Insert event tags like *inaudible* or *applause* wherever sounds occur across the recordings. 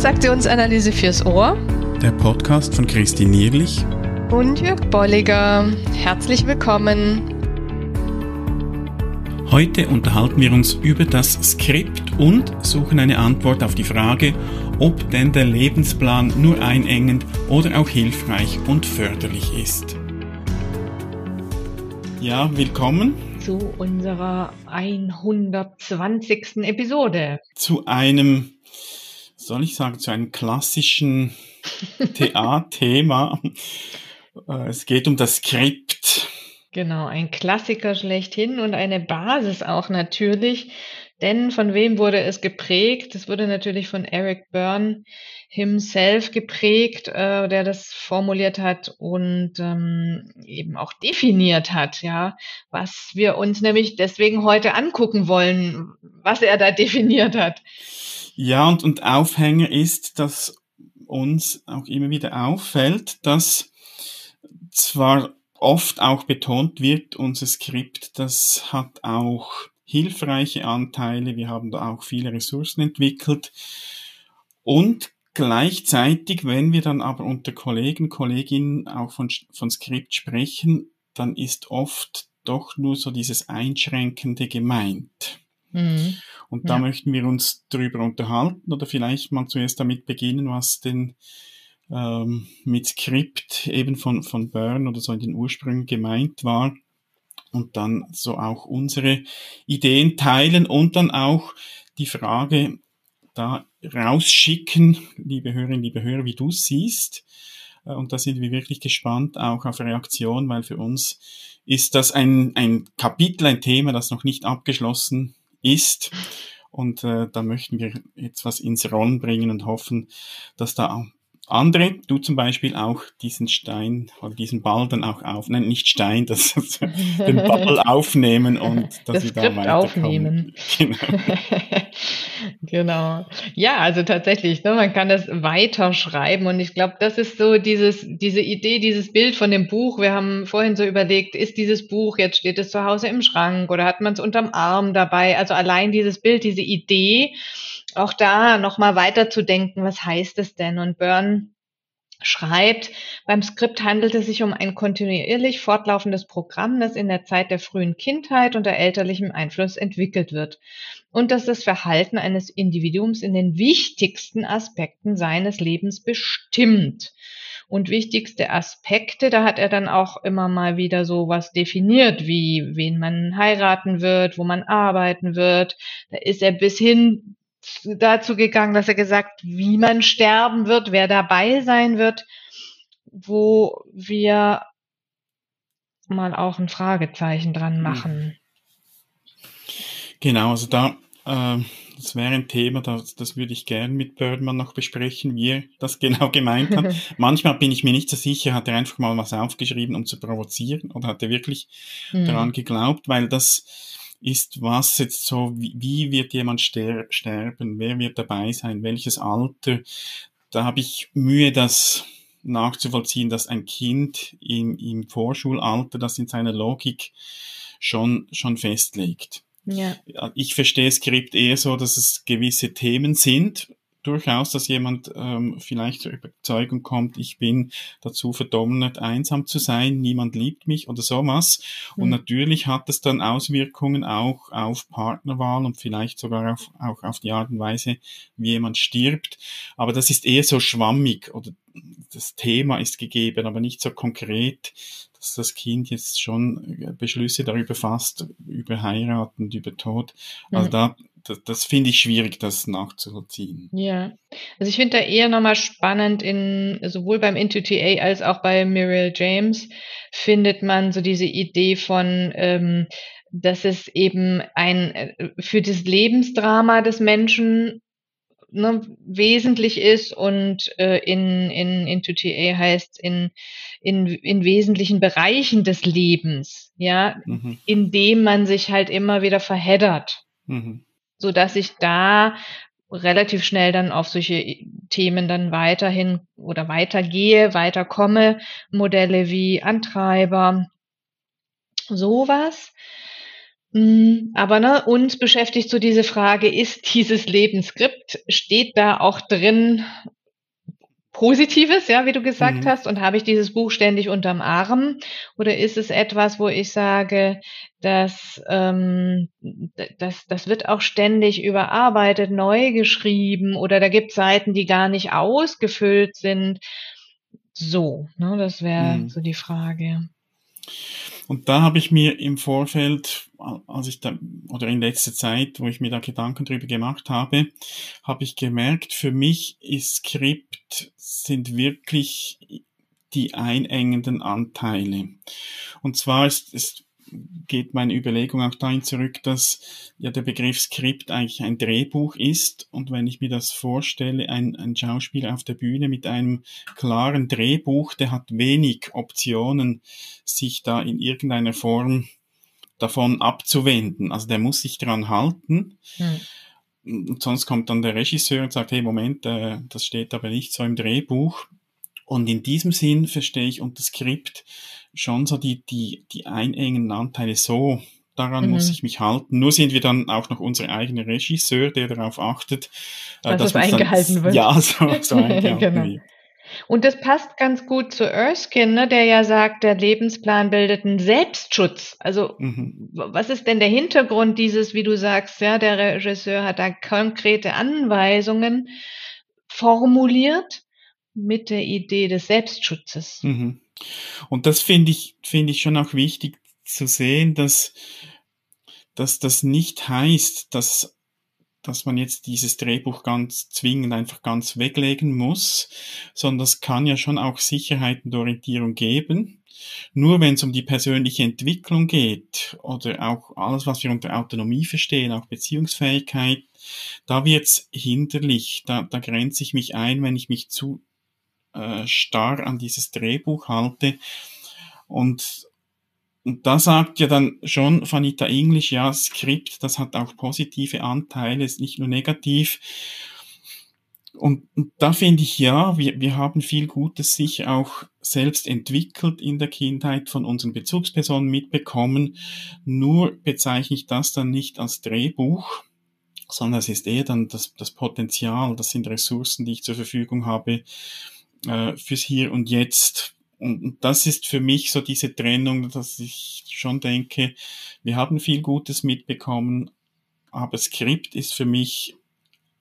Transaktionsanalyse fürs Ohr. Der Podcast von Christine Nierlich und Jörg Bolliger. Herzlich willkommen. Heute unterhalten wir uns über das Skript und suchen eine Antwort auf die Frage, ob denn der Lebensplan nur einengend oder auch hilfreich und förderlich ist. Ja, willkommen zu unserer 120. Episode. Zu einem soll ich sagen, zu einem klassischen *laughs* TA-Thema. Äh, es geht um das Skript. Genau, ein Klassiker schlechthin und eine Basis auch natürlich. Denn von wem wurde es geprägt? Es wurde natürlich von Eric Byrne himself geprägt, äh, der das formuliert hat und ähm, eben auch definiert hat, ja, was wir uns nämlich deswegen heute angucken wollen, was er da *laughs* definiert hat. Ja, und, und Aufhänger ist, dass uns auch immer wieder auffällt, dass zwar oft auch betont wird, unser Skript, das hat auch hilfreiche Anteile, wir haben da auch viele Ressourcen entwickelt und gleichzeitig, wenn wir dann aber unter Kollegen, Kolleginnen auch von, von Skript sprechen, dann ist oft doch nur so dieses Einschränkende gemeint. Mhm. Und da ja. möchten wir uns drüber unterhalten oder vielleicht mal zuerst damit beginnen, was denn ähm, mit Skript eben von, von Byrne oder so in den Ursprüngen gemeint war und dann so auch unsere Ideen teilen und dann auch die Frage da rausschicken, liebe Hörerinnen, liebe Hörer, wie du siehst. Äh, und da sind wir wirklich gespannt auch auf Reaktion, weil für uns ist das ein, ein Kapitel, ein Thema, das noch nicht abgeschlossen ist. Und äh, da möchten wir jetzt was ins Rollen bringen und hoffen, dass da andere, du zum Beispiel auch diesen Stein oder diesen Ball dann auch auf, nein, nicht Stein, *laughs* das, den Ball aufnehmen und *laughs* dass das wir da weiterkommen. aufnehmen. *laughs* Genau. Genau. Ja, also tatsächlich, ne, man kann das weiter schreiben und ich glaube, das ist so dieses, diese Idee, dieses Bild von dem Buch. Wir haben vorhin so überlegt, ist dieses Buch, jetzt steht es zu Hause im Schrank oder hat man es unterm Arm dabei? Also allein dieses Bild, diese Idee, auch da nochmal weiterzudenken, was heißt es denn? Und Byrne schreibt, beim Skript handelt es sich um ein kontinuierlich fortlaufendes Programm, das in der Zeit der frühen Kindheit unter elterlichem Einfluss entwickelt wird und das das Verhalten eines Individuums in den wichtigsten Aspekten seines Lebens bestimmt. Und wichtigste Aspekte, da hat er dann auch immer mal wieder so was definiert, wie wen man heiraten wird, wo man arbeiten wird. Da ist er bis hin dazu gegangen, dass er gesagt, wie man sterben wird, wer dabei sein wird, wo wir mal auch ein Fragezeichen dran hm. machen. Genau, also da, äh, das wäre ein Thema, das, das würde ich gern mit Birdman noch besprechen, wie er das *laughs* genau gemeint hat. *laughs* Manchmal bin ich mir nicht so sicher, hat er einfach mal was aufgeschrieben, um zu provozieren, oder hat er wirklich mhm. daran geglaubt, weil das, ist was jetzt so, wie, wie wird jemand ster sterben, wer wird dabei sein, welches Alter. Da habe ich Mühe, das nachzuvollziehen, dass ein Kind im, im Vorschulalter das in seiner Logik schon, schon festlegt. Ja. Ich verstehe Skript eher so, dass es gewisse Themen sind, durchaus, dass jemand ähm, vielleicht zur Überzeugung kommt, ich bin dazu verdonnert, einsam zu sein, niemand liebt mich oder sowas. Mhm. Und natürlich hat es dann Auswirkungen auch auf Partnerwahl und vielleicht sogar auf, auch auf die Art und Weise, wie jemand stirbt. Aber das ist eher so schwammig oder das Thema ist gegeben, aber nicht so konkret, dass das Kind jetzt schon Beschlüsse darüber fasst, über Heiraten, über Tod. Also mhm. da das, das finde ich schwierig, das nachzuvollziehen. Ja, also ich finde da eher nochmal spannend in, sowohl beim Into-TA als auch bei Muriel James findet man so diese Idee von, ähm, dass es eben ein, äh, für das Lebensdrama des Menschen ne, wesentlich ist und äh, in, in Into TA heißt in, in, in wesentlichen Bereichen des Lebens, ja, mhm. in dem man sich halt immer wieder verheddert. Mhm so dass ich da relativ schnell dann auf solche Themen dann weiterhin oder weitergehe, weiterkomme. Modelle wie Antreiber, sowas. Mhm, aber ne, uns beschäftigt so diese Frage, ist dieses Lebensskript, steht da auch drin Positives, ja, wie du gesagt Mhm. hast, und habe ich dieses Buch ständig unterm Arm? Oder ist es etwas, wo ich sage, dass, ähm, das, das wird auch ständig überarbeitet, neu geschrieben oder da gibt Seiten, die gar nicht ausgefüllt sind. So, ne, das wäre Mhm. so die Frage. Und da habe ich mir im Vorfeld, als ich da, oder in letzter Zeit, wo ich mir da Gedanken drüber gemacht habe, habe ich gemerkt, für mich ist Skript sind wirklich die einengenden Anteile. Und zwar ist, ist geht meine Überlegung auch dahin zurück, dass ja der Begriff Skript eigentlich ein Drehbuch ist. Und wenn ich mir das vorstelle, ein, ein Schauspieler auf der Bühne mit einem klaren Drehbuch, der hat wenig Optionen, sich da in irgendeiner Form davon abzuwenden. Also der muss sich dran halten. Hm. Und sonst kommt dann der Regisseur und sagt, hey, Moment, äh, das steht aber nicht so im Drehbuch. Und in diesem Sinn verstehe ich unter Skript schon so die, die, die einengen Anteile so, daran mhm. muss ich mich halten. Nur sind wir dann auch noch unser eigener Regisseur, der darauf achtet, äh, dass, dass es eingehalten dann, *laughs* wird. Ja, so, so *laughs* eingehalten genau. wird. Und das passt ganz gut zu Erskine, ne, der ja sagt, der Lebensplan bildet einen Selbstschutz. Also mhm. was ist denn der Hintergrund dieses, wie du sagst, ja, der Regisseur hat da konkrete Anweisungen formuliert mit der Idee des Selbstschutzes. Mhm. Und das finde ich, finde ich schon auch wichtig zu sehen, dass, dass das nicht heißt, dass, dass man jetzt dieses Drehbuch ganz zwingend einfach ganz weglegen muss, sondern das kann ja schon auch Sicherheit und Orientierung geben. Nur wenn es um die persönliche Entwicklung geht oder auch alles, was wir unter Autonomie verstehen, auch Beziehungsfähigkeit, da wird's hinderlich, da, da grenze ich mich ein, wenn ich mich zu äh, starr an dieses Drehbuch halte. Und, und da sagt ja dann schon Vanita English, ja, Skript, das hat auch positive Anteile, ist nicht nur negativ. Und, und da finde ich ja, wir, wir haben viel Gutes sicher auch selbst entwickelt in der Kindheit von unseren Bezugspersonen mitbekommen. Nur bezeichne ich das dann nicht als Drehbuch, sondern es ist eher dann das, das Potenzial, das sind Ressourcen, die ich zur Verfügung habe, äh, fürs Hier und Jetzt. Und das ist für mich so diese Trennung, dass ich schon denke, wir haben viel Gutes mitbekommen, aber Skript ist für mich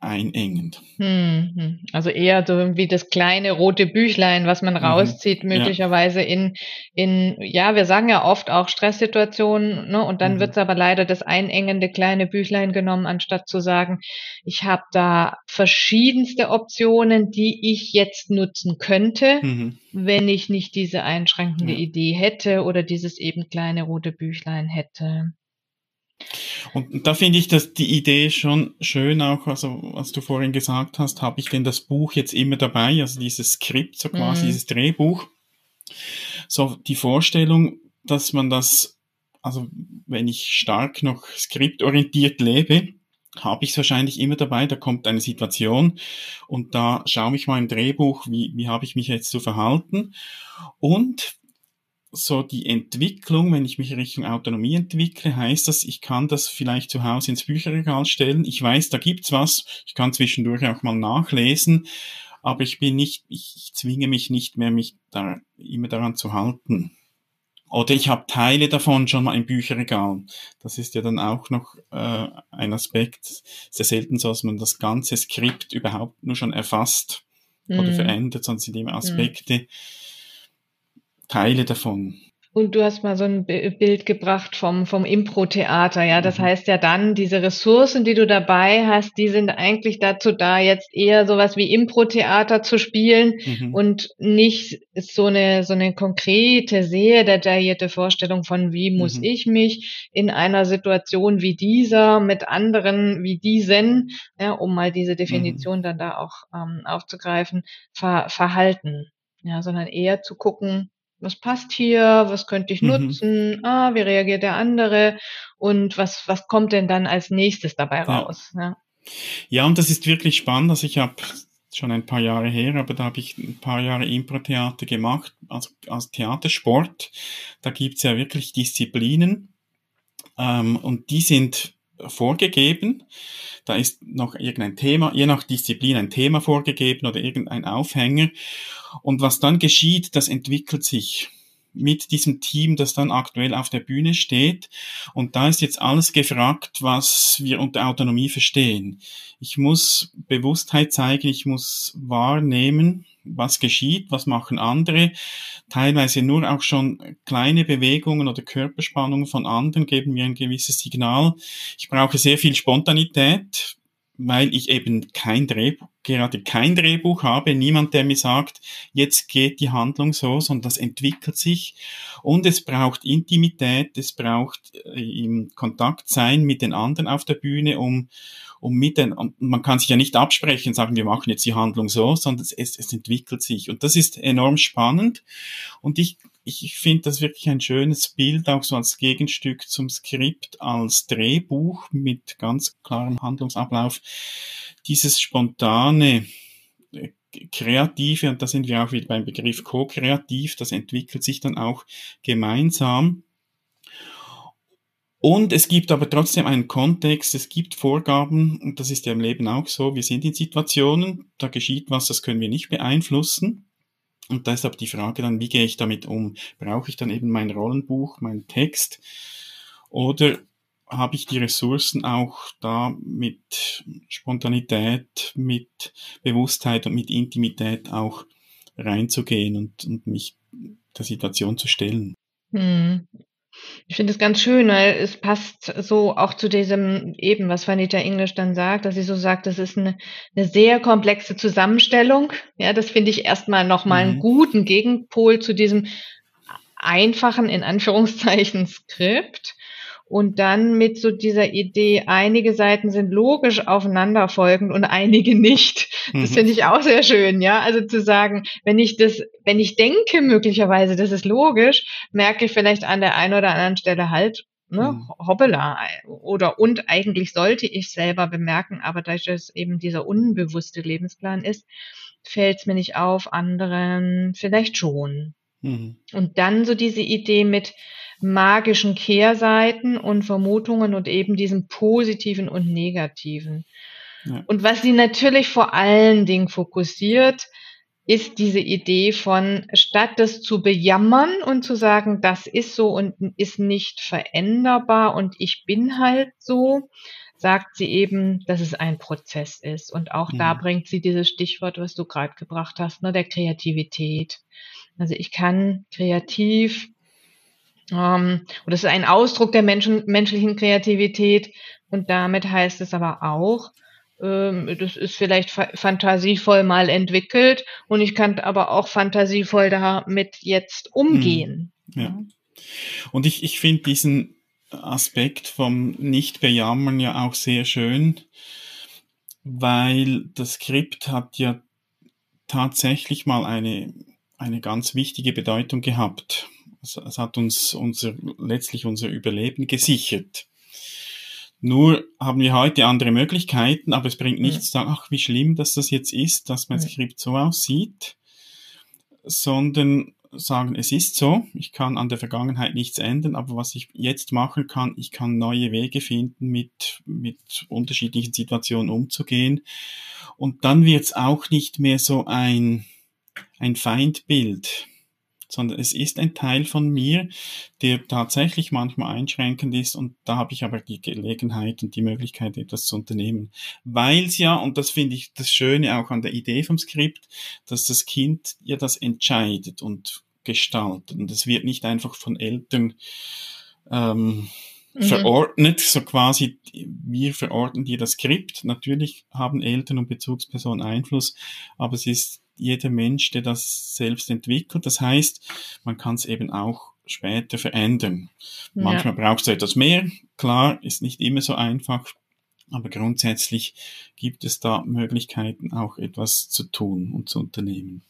einengend. Hm, also eher so wie das kleine rote Büchlein, was man mhm. rauszieht, möglicherweise ja. in, in, ja, wir sagen ja oft auch Stresssituationen, ne? und dann mhm. wird es aber leider das einengende kleine Büchlein genommen, anstatt zu sagen, ich habe da verschiedenste Optionen, die ich jetzt nutzen könnte, mhm. wenn ich nicht diese einschränkende ja. Idee hätte oder dieses eben kleine rote Büchlein hätte. Und da finde ich, dass die Idee schon schön auch, also was du vorhin gesagt hast, habe ich denn das Buch jetzt immer dabei, also dieses Skript, so quasi mhm. dieses Drehbuch. So die Vorstellung, dass man das, also wenn ich stark noch skriptorientiert lebe, habe ich es wahrscheinlich immer dabei, da kommt eine Situation und da schaue ich mal im Drehbuch, wie, wie habe ich mich jetzt zu verhalten. Und so die Entwicklung, wenn ich mich Richtung Autonomie entwickle, heißt das, ich kann das vielleicht zu Hause ins Bücherregal stellen. Ich weiß, da gibt's was. Ich kann zwischendurch auch mal nachlesen, aber ich bin nicht, ich, ich zwinge mich nicht mehr, mich da immer daran zu halten. Oder ich habe Teile davon schon mal im Bücherregal. Das ist ja dann auch noch äh, ein Aspekt. Sehr selten so, dass man das ganze Skript überhaupt nur schon erfasst mm. oder verändert, sondern sind immer Aspekte. Mm Teile davon. Und du hast mal so ein Bild gebracht vom, vom Impro-Theater, ja. Das mhm. heißt ja dann, diese Ressourcen, die du dabei hast, die sind eigentlich dazu da, jetzt eher sowas wie Impro-Theater zu spielen mhm. und nicht so eine, so eine konkrete, sehr detaillierte Vorstellung von, wie muss mhm. ich mich in einer Situation wie dieser mit anderen wie diesen, ja, um mal diese Definition mhm. dann da auch ähm, aufzugreifen, ver, verhalten. Ja, sondern eher zu gucken, was passt hier, was könnte ich mhm. nutzen, ah, wie reagiert der andere und was, was kommt denn dann als nächstes dabei raus. Ja, ja. und das ist wirklich spannend. Also ich habe schon ein paar Jahre her, aber da habe ich ein paar Jahre Impro-Theater gemacht, also als Theatersport. Da gibt's ja wirklich Disziplinen. Ähm, und die sind vorgegeben. Da ist noch irgendein Thema, je nach Disziplin ein Thema vorgegeben oder irgendein Aufhänger. Und was dann geschieht, das entwickelt sich mit diesem Team, das dann aktuell auf der Bühne steht. Und da ist jetzt alles gefragt, was wir unter Autonomie verstehen. Ich muss Bewusstheit zeigen, ich muss wahrnehmen, was geschieht, was machen andere. Teilweise nur auch schon kleine Bewegungen oder Körperspannungen von anderen geben mir ein gewisses Signal. Ich brauche sehr viel Spontanität, weil ich eben kein Drehbuch, gerade kein Drehbuch habe, niemand, der mir sagt, jetzt geht die Handlung so, sondern das entwickelt sich. Und es braucht Intimität, es braucht äh, im Kontakt sein mit den anderen auf der Bühne, um, um mit den, und man kann sich ja nicht absprechen, sagen, wir machen jetzt die Handlung so, sondern es, es entwickelt sich. Und das ist enorm spannend. Und ich ich, ich finde das wirklich ein schönes Bild, auch so als Gegenstück zum Skript, als Drehbuch mit ganz klarem Handlungsablauf. Dieses spontane, äh, kreative, und da sind wir auch wieder beim Begriff ko-kreativ, das entwickelt sich dann auch gemeinsam. Und es gibt aber trotzdem einen Kontext, es gibt Vorgaben, und das ist ja im Leben auch so, wir sind in Situationen, da geschieht was, das können wir nicht beeinflussen. Und deshalb die Frage dann, wie gehe ich damit um? Brauche ich dann eben mein Rollenbuch, meinen Text? Oder habe ich die Ressourcen auch da mit Spontanität, mit Bewusstheit und mit Intimität auch reinzugehen und, und mich der Situation zu stellen? Hm. Ich finde es ganz schön, weil es passt so auch zu diesem eben, was Vanita English dann sagt, dass sie so sagt, das ist eine, eine sehr komplexe Zusammenstellung. Ja, das finde ich erstmal nochmal mhm. einen guten Gegenpol zu diesem einfachen, in Anführungszeichen, Skript und dann mit so dieser Idee, einige Seiten sind logisch aufeinanderfolgend und einige nicht. Das mhm. finde ich auch sehr schön, ja. Also zu sagen, wenn ich das, wenn ich denke möglicherweise, das ist logisch, merke ich vielleicht an der einen oder anderen Stelle halt, ne, mhm. hoppala. Oder und eigentlich sollte ich selber bemerken, aber dadurch, dass eben dieser unbewusste Lebensplan ist, fällt es mir nicht auf, anderen vielleicht schon. Mhm. Und dann so diese Idee mit, magischen Kehrseiten und Vermutungen und eben diesen positiven und negativen. Ja. Und was sie natürlich vor allen Dingen fokussiert, ist diese Idee von, statt das zu bejammern und zu sagen, das ist so und ist nicht veränderbar und ich bin halt so, sagt sie eben, dass es ein Prozess ist. Und auch mhm. da bringt sie dieses Stichwort, was du gerade gebracht hast, ne, der Kreativität. Also ich kann kreativ ähm, und das ist ein Ausdruck der Menschen, menschlichen Kreativität. Und damit heißt es aber auch, ähm, das ist vielleicht fa fantasievoll mal entwickelt und ich kann aber auch fantasievoll damit jetzt umgehen. Hm, ja. Und ich, ich finde diesen Aspekt vom Nicht-Bejammern ja auch sehr schön, weil das Skript hat ja tatsächlich mal eine, eine ganz wichtige Bedeutung gehabt. Es, es hat uns unser, letztlich unser Überleben gesichert. Nur haben wir heute andere Möglichkeiten, aber es bringt nichts zu sagen, ach, wie schlimm, dass das jetzt ist, dass mein Skript so aussieht, sondern sagen, es ist so, ich kann an der Vergangenheit nichts ändern, aber was ich jetzt machen kann, ich kann neue Wege finden, mit, mit unterschiedlichen Situationen umzugehen. Und dann wird es auch nicht mehr so ein, ein Feindbild sondern es ist ein Teil von mir, der tatsächlich manchmal einschränkend ist und da habe ich aber die Gelegenheit und die Möglichkeit, etwas zu unternehmen. Weil es ja, und das finde ich das Schöne auch an der Idee vom Skript, dass das Kind ja das entscheidet und gestaltet und es wird nicht einfach von Eltern ähm, mhm. verordnet, so quasi, wir verordnen dir das Skript. Natürlich haben Eltern und Bezugspersonen Einfluss, aber es ist jeder Mensch, der das selbst entwickelt. Das heißt, man kann es eben auch später verändern. Ja. Manchmal braucht es etwas mehr. Klar, ist nicht immer so einfach. Aber grundsätzlich gibt es da Möglichkeiten, auch etwas zu tun und zu unternehmen.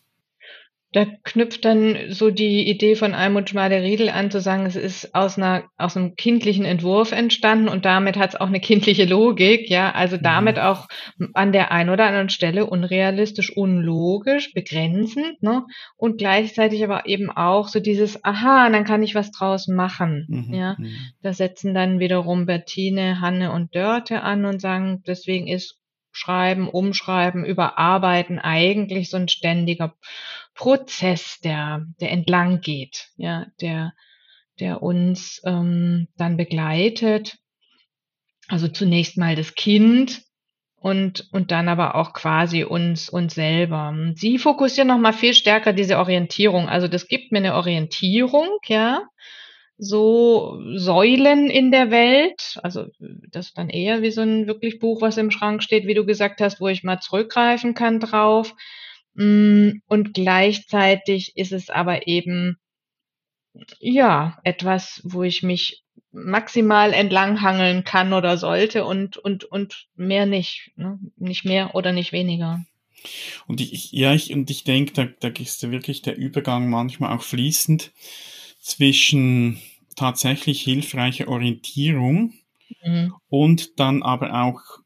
Da knüpft dann so die Idee von Almut Schmale-Riedel an, zu sagen, es ist aus einer, aus einem kindlichen Entwurf entstanden und damit hat es auch eine kindliche Logik, ja, also mhm. damit auch an der einen oder anderen Stelle unrealistisch, unlogisch, begrenzend, ne, und gleichzeitig aber eben auch so dieses, aha, dann kann ich was draus machen, mhm. ja. Mhm. Da setzen dann wiederum Bettine, Hanne und Dörte an und sagen, deswegen ist Schreiben, Umschreiben, Überarbeiten eigentlich so ein ständiger Prozess, der, der entlang geht, ja, der, der uns ähm, dann begleitet. Also zunächst mal das Kind und, und dann aber auch quasi uns, uns selber. Sie fokussieren nochmal viel stärker diese Orientierung. Also das gibt mir eine Orientierung, ja. So Säulen in der Welt. Also das ist dann eher wie so ein wirklich Buch, was im Schrank steht, wie du gesagt hast, wo ich mal zurückgreifen kann drauf. Mm, und gleichzeitig ist es aber eben, ja, etwas, wo ich mich maximal entlanghangeln kann oder sollte und, und, und mehr nicht. Ne? Nicht mehr oder nicht weniger. Und ich, ja, ich, und ich denke, da, da ist wirklich der Übergang manchmal auch fließend zwischen tatsächlich hilfreicher Orientierung mhm. und dann aber auch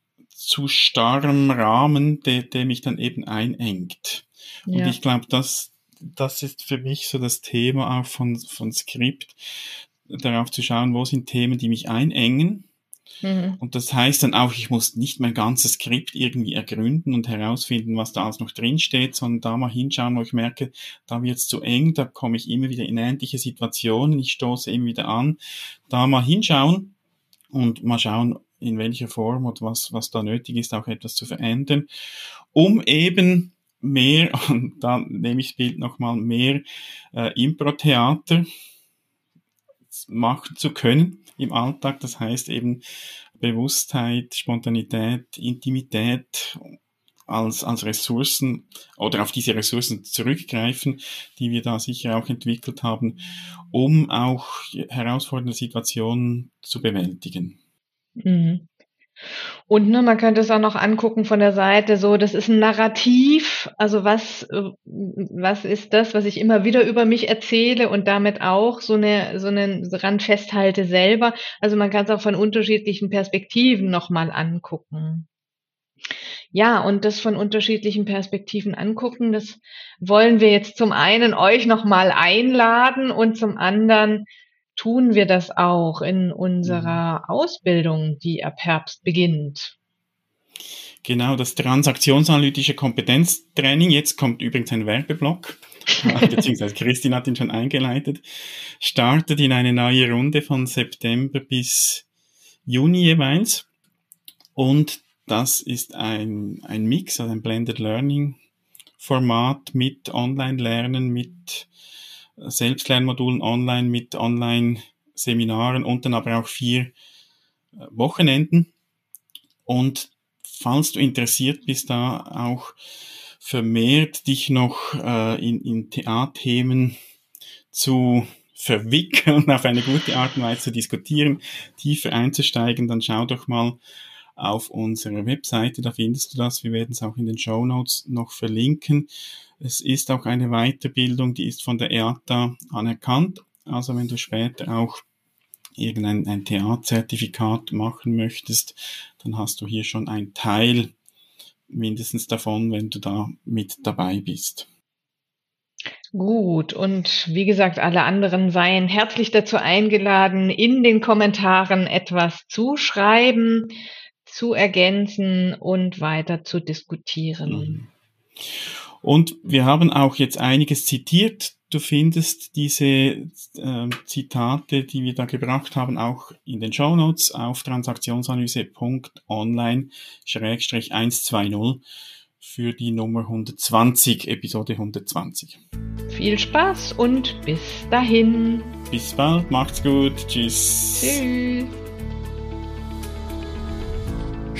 zu starrem Rahmen, der, der mich dann eben einengt. Ja. Und ich glaube, das, das ist für mich so das Thema auch von, von Skript, darauf zu schauen, wo sind Themen, die mich einengen. Mhm. Und das heißt dann auch, ich muss nicht mein ganzes Skript irgendwie ergründen und herausfinden, was da alles noch drinsteht, sondern da mal hinschauen, wo ich merke, da wird es zu eng, da komme ich immer wieder in ähnliche Situationen, ich stoße immer wieder an. Da mal hinschauen und mal schauen, in welcher Form und was, was da nötig ist, auch etwas zu verändern, um eben mehr, *laughs* und da nehme ich das Bild nochmal, mehr äh, Impro-Theater machen zu können im Alltag. Das heißt eben Bewusstheit, Spontanität, Intimität als, als Ressourcen oder auf diese Ressourcen zurückgreifen, die wir da sicher auch entwickelt haben, um auch herausfordernde Situationen zu bewältigen. Mhm. Und ne, man könnte es auch noch angucken von der Seite, so, das ist ein Narrativ, also was, äh, was ist das, was ich immer wieder über mich erzähle und damit auch so eine, so einen Rand festhalte selber. Also man kann es auch von unterschiedlichen Perspektiven nochmal angucken. Ja, und das von unterschiedlichen Perspektiven angucken, das wollen wir jetzt zum einen euch nochmal einladen und zum anderen tun wir das auch in unserer mhm. Ausbildung, die ab Herbst beginnt. Genau, das transaktionsanalytische Kompetenztraining. Jetzt kommt übrigens ein Werbeblock, *laughs* beziehungsweise Christine hat ihn schon eingeleitet, startet in eine neue Runde von September bis Juni jeweils. Und das ist ein, ein Mix, also ein Blended Learning Format mit Online-Lernen, mit Selbstlernmodulen online mit Online-Seminaren und dann aber auch vier äh, Wochenenden. Und falls du interessiert bist, da auch vermehrt dich noch äh, in, in TA-Themen zu verwickeln, *laughs* auf eine gute Art und Weise zu diskutieren, tiefer einzusteigen, dann schau doch mal auf unserer Webseite, da findest du das. Wir werden es auch in den Show Notes noch verlinken. Es ist auch eine Weiterbildung, die ist von der EATA anerkannt. Also wenn du später auch irgendein ein TA-Zertifikat machen möchtest, dann hast du hier schon einen Teil mindestens davon, wenn du da mit dabei bist. Gut, und wie gesagt, alle anderen seien herzlich dazu eingeladen, in den Kommentaren etwas zu schreiben zu ergänzen und weiter zu diskutieren. Mhm. Und wir haben auch jetzt einiges zitiert. Du findest diese äh, Zitate, die wir da gebracht haben, auch in den Show Notes auf transaktionsanalyse.online-120 für die Nummer 120, Episode 120. Viel Spaß und bis dahin. Bis bald, macht's gut, tschüss. Tschüss.